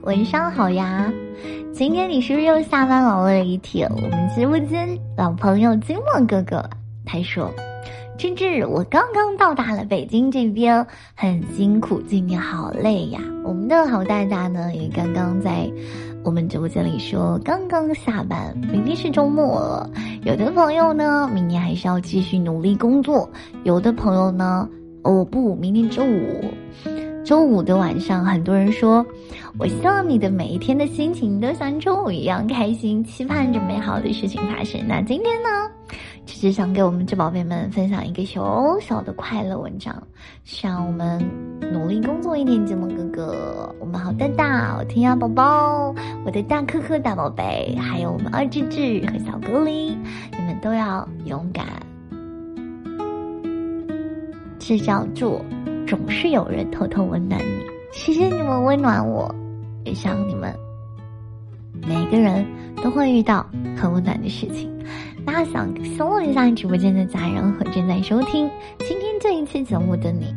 晚上好呀！今天你是不是又下班熬了一天？我们直播间老朋友金墨哥哥他说：“芝芝，我刚刚到达了北京这边，很辛苦，今天好累呀。”我们的好大大呢也刚刚在我们直播间里说刚刚下班，明天是周末了。有的朋友呢，明天还是要继续努力工作；有的朋友呢，哦不，明天周五。周五的晚上，很多人说：“我希望你的每一天的心情都像周五一样开心，期盼着美好的事情发生。”那今天呢，只是想给我们这宝贝们分享一个小小的快乐文章，希望我们努力工作一点。节目哥哥，我们好大大，我天涯宝宝，我的大可可大宝贝，还有我们二智智和小格林，你们都要勇敢，这叫做。总是有人偷偷温暖你，谢谢你们温暖我，也想你们。每个人都会遇到很温暖的事情。那想送问一下直播间的家人和正在收听今天这一期节目的你，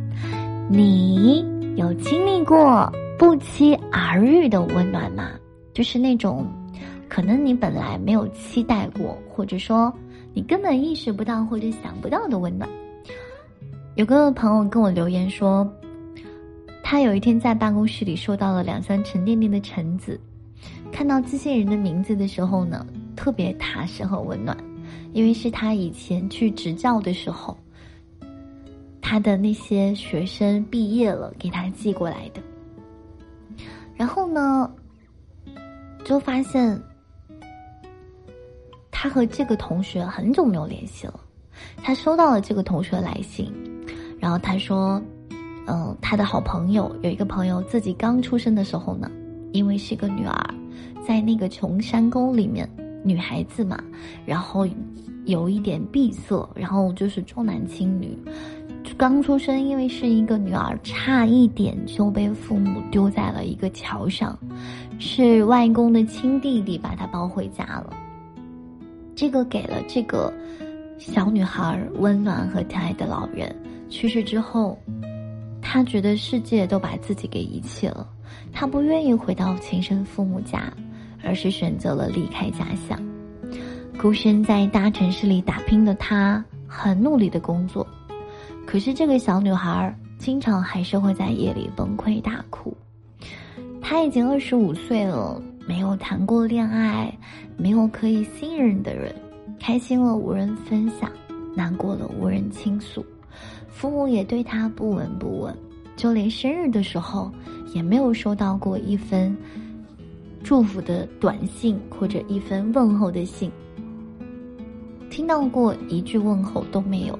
你有经历过不期而遇的温暖吗？就是那种可能你本来没有期待过，或者说你根本意识不到或者想不到的温暖。有个朋友跟我留言说，他有一天在办公室里收到了两箱沉甸甸的橙子，看到机器人的名字的时候呢，特别踏实和温暖，因为是他以前去执教的时候，他的那些学生毕业了给他寄过来的。然后呢，就发现他和这个同学很久没有联系了，他收到了这个同学的来信。然后他说：“嗯，他的好朋友有一个朋友，自己刚出生的时候呢，因为是个女儿，在那个穷山沟里面，女孩子嘛，然后有一点闭塞，然后就是重男轻女，刚出生，因为是一个女儿，差一点就被父母丢在了一个桥上，是外公的亲弟弟把她抱回家了。这个给了这个小女孩温暖和疼爱的老人。”去世之后，他觉得世界都把自己给遗弃了，他不愿意回到亲生父母家，而是选择了离开家乡。孤身在大城市里打拼的他，很努力的工作，可是这个小女孩经常还是会在夜里崩溃大哭。她已经二十五岁了，没有谈过恋爱，没有可以信任的人，开心了无人分享，难过了无人倾诉。父母也对他不闻不问，就连生日的时候也没有收到过一封祝福的短信或者一封问候的信，听到过一句问候都没有。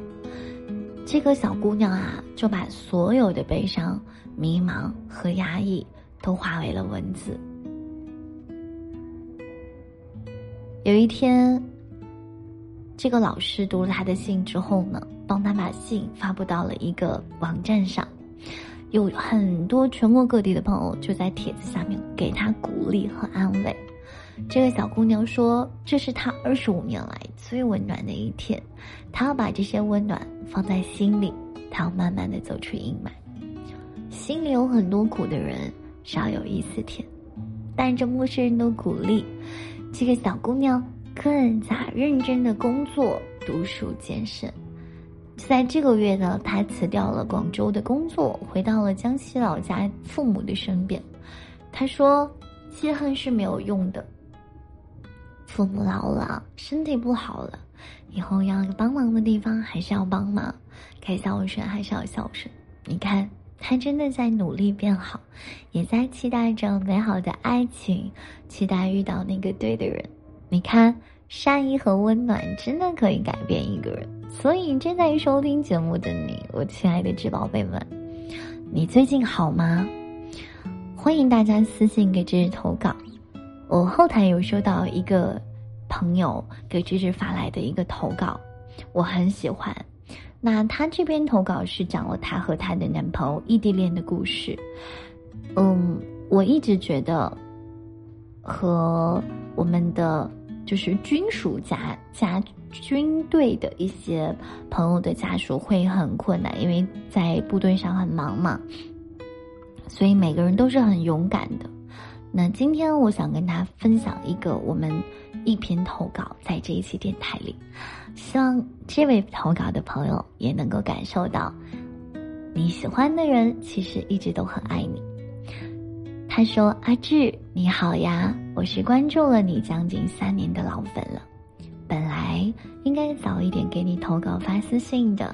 这个小姑娘啊，就把所有的悲伤、迷茫和压抑都化为了文字。有一天。这个老师读了他的信之后呢，帮他把信发布到了一个网站上，有很多全国各地的朋友就在帖子下面给他鼓励和安慰。这个小姑娘说：“这是她二十五年来最温暖的一天，她要把这些温暖放在心里，她要慢慢的走出阴霾。心里有很多苦的人少有一丝甜，带着陌生人的鼓励，这个小姑娘。”更加认真的工作、读书、健身。就在这个月呢，他辞掉了广州的工作，回到了江西老家父母的身边。他说：“记恨是没有用的，父母老了，身体不好了，以后要帮忙的地方还是要帮忙，该孝顺还是要孝顺。你看，他真的在努力变好，也在期待着美好的爱情，期待遇到那个对的人。”你看，善意和温暖真的可以改变一个人。所以正在收听节目的你，我亲爱的智宝贝们，你最近好吗？欢迎大家私信给芝芝投稿。我后台有收到一个朋友给芝芝发来的一个投稿，我很喜欢。那他这边投稿是讲了他和他的男朋友异地恋的故事。嗯，我一直觉得和。我们的就是军属家家军队的一些朋友的家属会很困难，因为在部队上很忙嘛，所以每个人都是很勇敢的。那今天我想跟他分享一个我们一篇投稿，在这一期电台里，希望这位投稿的朋友也能够感受到，你喜欢的人其实一直都很爱你。他说：“阿志，你好呀，我是关注了你将近三年的老粉了，本来应该早一点给你投稿发私信的，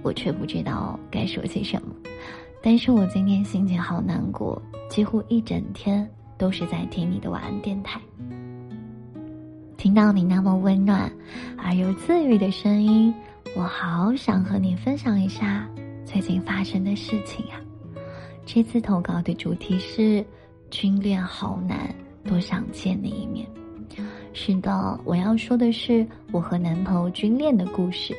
我却不知道该说些什么。但是我今天心情好难过，几乎一整天都是在听你的晚安电台。听到你那么温暖而又自愈的声音，我好想和你分享一下最近发生的事情啊。这次投稿的主题是。”军恋好难，多想见你一面。是的，我要说的是我和男朋友军恋的故事。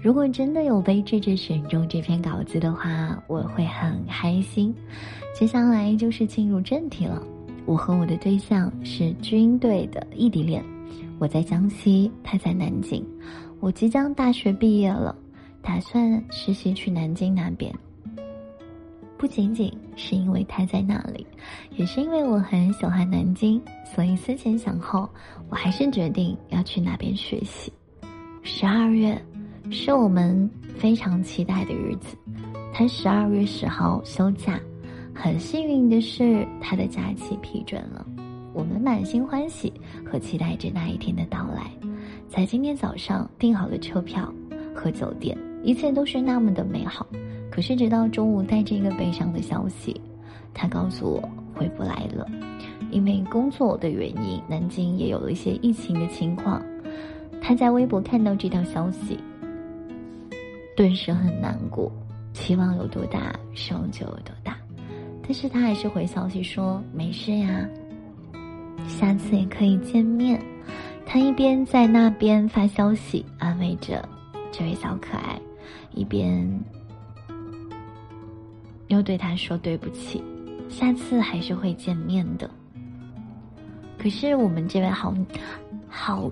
如果真的有被智智选中这篇稿子的话，我会很开心。接下来就是进入正题了。我和我的对象是军队的异地恋，我在江西，他在南京。我即将大学毕业了，打算实习去南京那边。不仅仅是因为他在那里，也是因为我很喜欢南京，所以思前想后，我还是决定要去那边学习。十二月是我们非常期待的日子，他十二月十号休假，很幸运的是他的假期批准了，我们满心欢喜和期待着那一天的到来，在今天早上订好了车票和酒店，一切都是那么的美好。可是直到中午带着一个悲伤的消息，他告诉我回不来了，因为工作的原因，南京也有了一些疫情的情况。他在微博看到这条消息，顿时很难过，期望有多大，失望就有多大。但是他还是回消息说没事呀，下次也可以见面。他一边在那边发消息安慰着这位小可爱，一边。又对他说对不起，下次还是会见面的。可是我们这位好好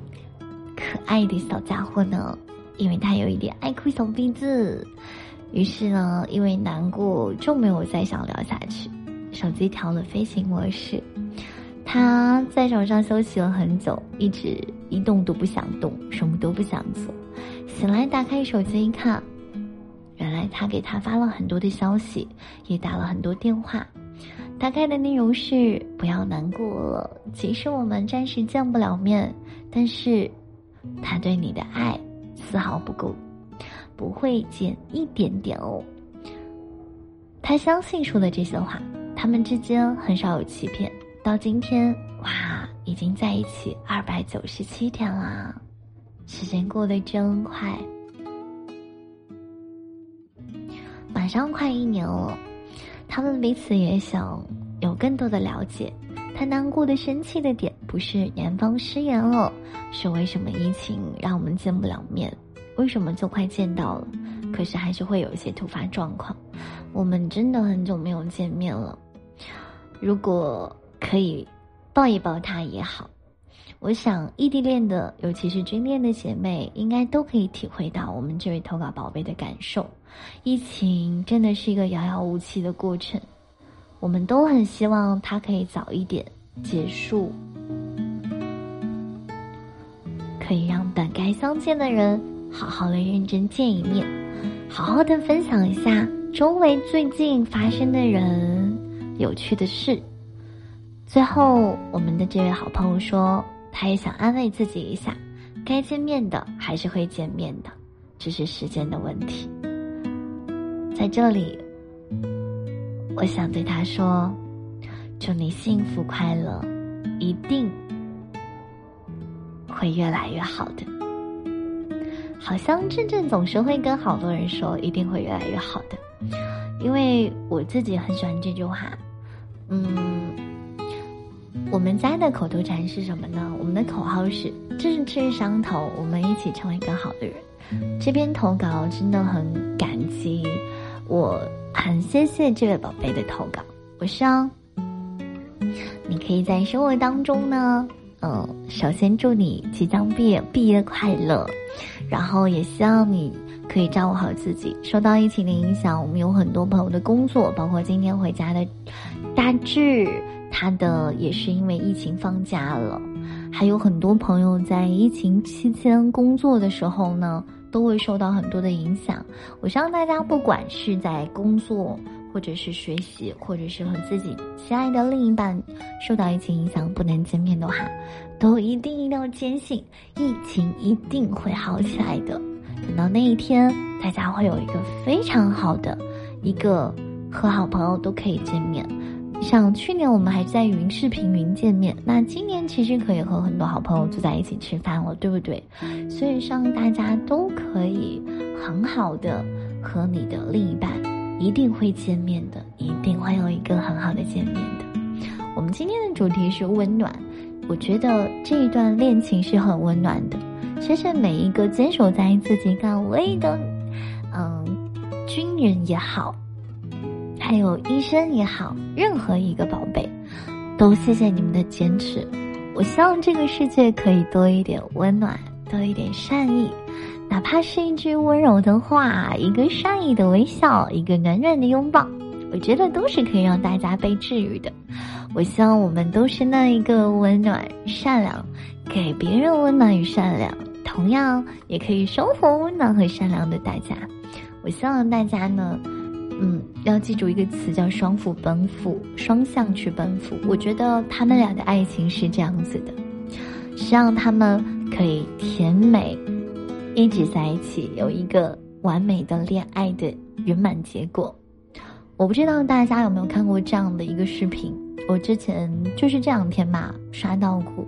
可爱的小家伙呢，因为他有一点爱哭小鼻子，于是呢，因为难过就没有再想聊下去，手机调了飞行模式。他在床上休息了很久，一直一动都不想动，什么都不想做。醒来打开手机一看。他给他发了很多的消息，也打了很多电话。大概的内容是：不要难过了，即使我们暂时见不了面，但是他对你的爱丝毫不够，不会减一点点哦。他相信说的这些话，他们之间很少有欺骗。到今天，哇，已经在一起二百九十七天啦，时间过得真快。马上快一年了，他们彼此也想有更多的了解。他难过的、生气的点不是年方失言了，是为什么疫情让我们见不了面？为什么就快见到了，可是还是会有一些突发状况？我们真的很久没有见面了。如果可以抱一抱他也好。我想异地恋的，尤其是军恋的姐妹，应该都可以体会到我们这位投稿宝贝的感受。疫情真的是一个遥遥无期的过程，我们都很希望它可以早一点结束，可以让本该相见的人好好的认真见一面，好好的分享一下周围最近发生的人有趣的事。最后，我们的这位好朋友说。他也想安慰自己一下，该见面的还是会见面的，只是时间的问题。在这里，我想对他说：“祝你幸福快乐，一定会越来越好的。”好像真正总是会跟好多人说一定会越来越好的，因为我自己很喜欢这句话，嗯。我们家的口头禅是什么呢？我们的口号是“志趣相投，我们一起成为更好的人”。这篇投稿真的很感激，我很谢谢这位宝贝的投稿。我希望你可以在生活当中呢，嗯，首先祝你即将毕业，毕业快乐，然后也希望你可以照顾好自己。受到疫情的影响，我们有很多朋友的工作，包括今天回家的大志。他的也是因为疫情放假了，还有很多朋友在疫情期间工作的时候呢，都会受到很多的影响。我希望大家不管是在工作，或者是学习，或者是和自己心爱的另一半受到疫情影响不能见面的话，都一定一定要坚信疫情一定会好起来的。等到那一天，大家会有一个非常好的一个和好朋友都可以见面。像去年我们还是在云视频云见面，那今年其实可以和很多好朋友坐在一起吃饭了，对不对？所以希望大家都可以很好的和你的另一半一定会见面的，一定会有一个很好的见面的。我们今天的主题是温暖，我觉得这一段恋情是很温暖的。其实每一个坚守在自己岗位的，嗯，军人也好。还有医生也好，任何一个宝贝，都谢谢你们的坚持。我希望这个世界可以多一点温暖，多一点善意，哪怕是一句温柔的话，一个善意的微笑，一个暖暖的拥抱，我觉得都是可以让大家被治愈的。我希望我们都是那一个温暖、善良，给别人温暖与善良，同样也可以收获温暖和善良的大家。我希望大家呢。嗯，要记住一个词叫“双赴奔赴”，双向去奔赴。我觉得他们俩的爱情是这样子的，希望他们可以甜美，一直在一起，有一个完美的恋爱的圆满结果。我不知道大家有没有看过这样的一个视频，我之前就是这两天吧刷到过。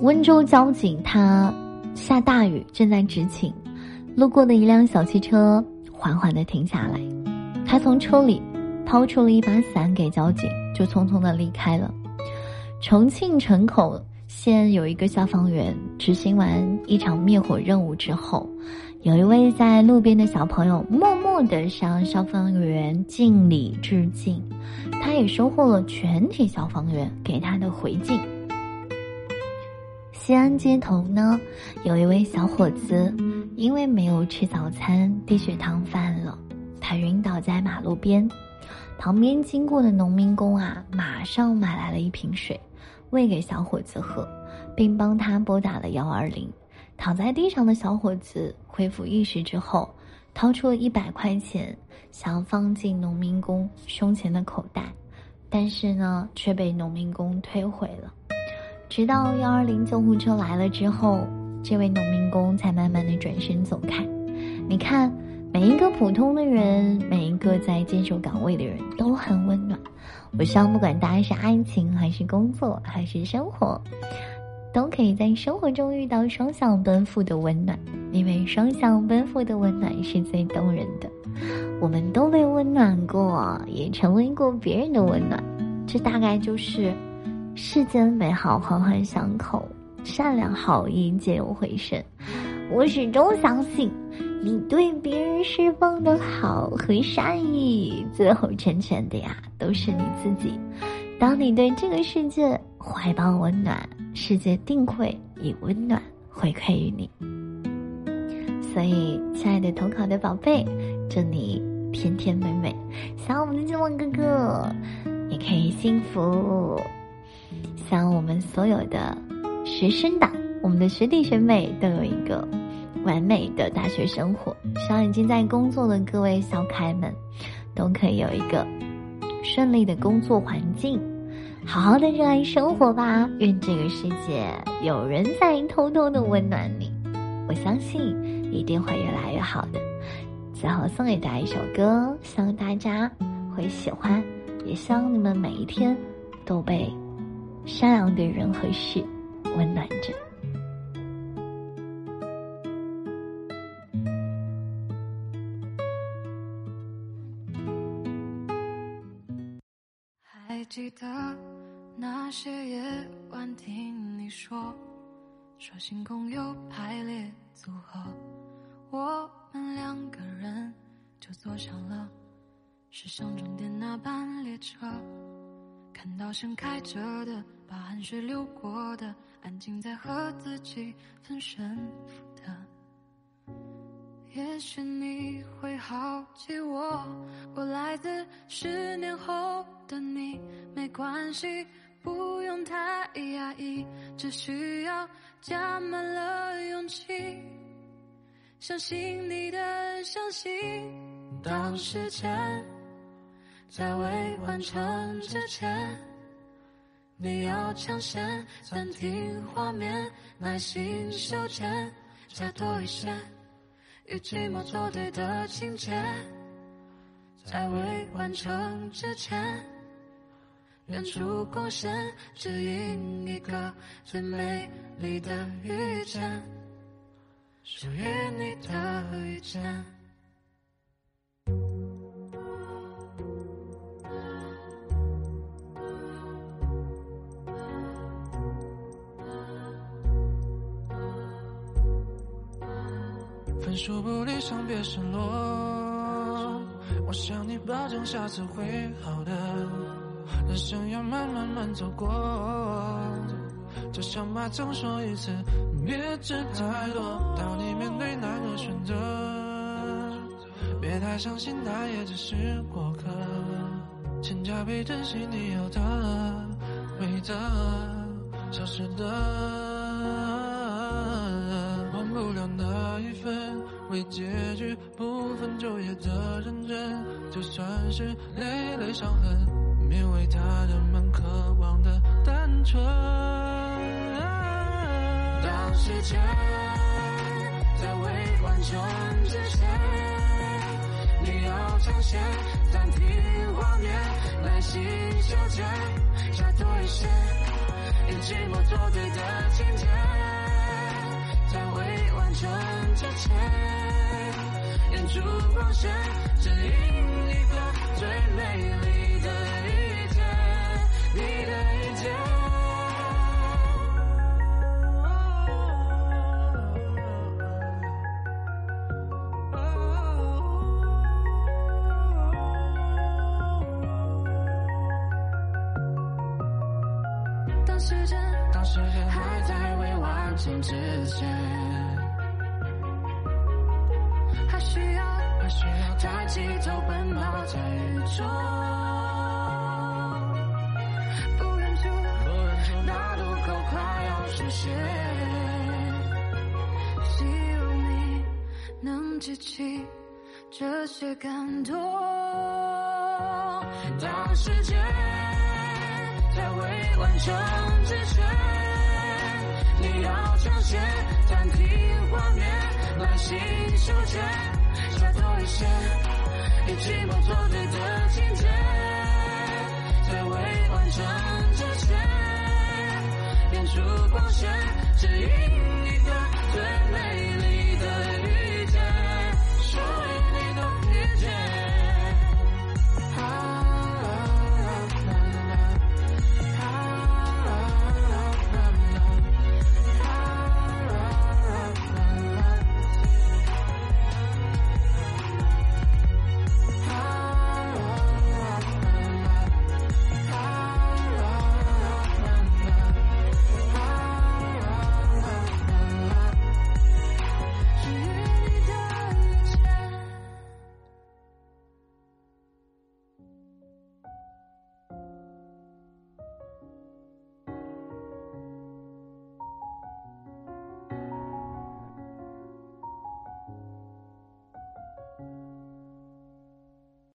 温州交警他下大雨正在执勤，路过的一辆小汽车。缓缓的停下来，他从车里掏出了一把伞给交警，就匆匆的离开了。重庆城口县有一个消防员执行完一场灭火任务之后，有一位在路边的小朋友默默的向消防员敬礼致敬，他也收获了全体消防员给他的回敬。西安街头呢，有一位小伙子，因为没有吃早餐，低血糖犯了，他晕倒在马路边。旁边经过的农民工啊，马上买来了一瓶水，喂给小伙子喝，并帮他拨打了幺二零。躺在地上的小伙子恢复意识之后，掏出了一百块钱，想要放进农民工胸前的口袋，但是呢，却被农民工推回了。直到幺二零救护车来了之后，这位农民工才慢慢的转身走开。你看，每一个普通的人，每一个在坚守岗位的人都很温暖。我希望，不管大家是爱情还是工作还是生活，都可以在生活中遇到双向奔赴的温暖，因为双向奔赴的温暖是最动人的。我们都被温暖过，也成为过别人的温暖，这大概就是。世间美好环环相扣，善良好意皆有回声。我始终相信，你对别人释放的好和善意，最后成全的呀，都是你自己。当你对这个世界怀抱温暖，世界定会以温暖回馈于你。所以，亲爱的投考的宝贝，祝你甜甜美美，想我们的金旺哥哥也可以幸福。想我们所有的学生党，我们的学弟学妹都有一个完美的大学生活。希望已经在工作的各位小可爱们，都可以有一个顺利的工作环境，好好的热爱生活吧。愿这个世界有人在偷偷的温暖你，我相信一定会越来越好的。最后送给大家一首歌，希望大家会喜欢，也希望你们每一天都被。善良的人和事，温暖着。还记得那些夜晚，听你说，说星空有排列组合，我们两个人就坐上了驶向终点那班列车。看到盛开着的，把汗水流过的，安静在和自己分胜负的，也许你会好奇我，我来自十年后的你，没关系，不用太压抑，只需要加满了勇气，相信你的相信。当时间在未完成之前，你要抢先暂停画面，耐心修剪，加多一些。与寂寞作对的情节，在未完成之前，远处光线指引一个最美丽的遇见，属于你的遇见。失落。我向你保证，下次会好的。人生要慢慢慢走过，就像妈总说一次，别知太多。当你面对那个选择，别太伤心，他也只是过客。请加倍珍惜你有的、没的、消失的。为结局不分昼夜的认真，就算是累累伤痕，勉为他人们渴望的单纯。当时间在未完成之前，你要抢先暂停画面，耐心修剪，加多一些与寂寞作对的情节，成之前。烛光线指引一个最美丽的遇见，你的遇见。当时间，当时间还在未完成之前。需要抬起头奔跑在雨中，不远处那路口快要实现，希望你能记起这些感动。当时间在未完成之前，你要抢先暂停画面，把心收着，下多一些，与寂寞作对的情节，在未完成之前，演出光线，指引你的最美丽。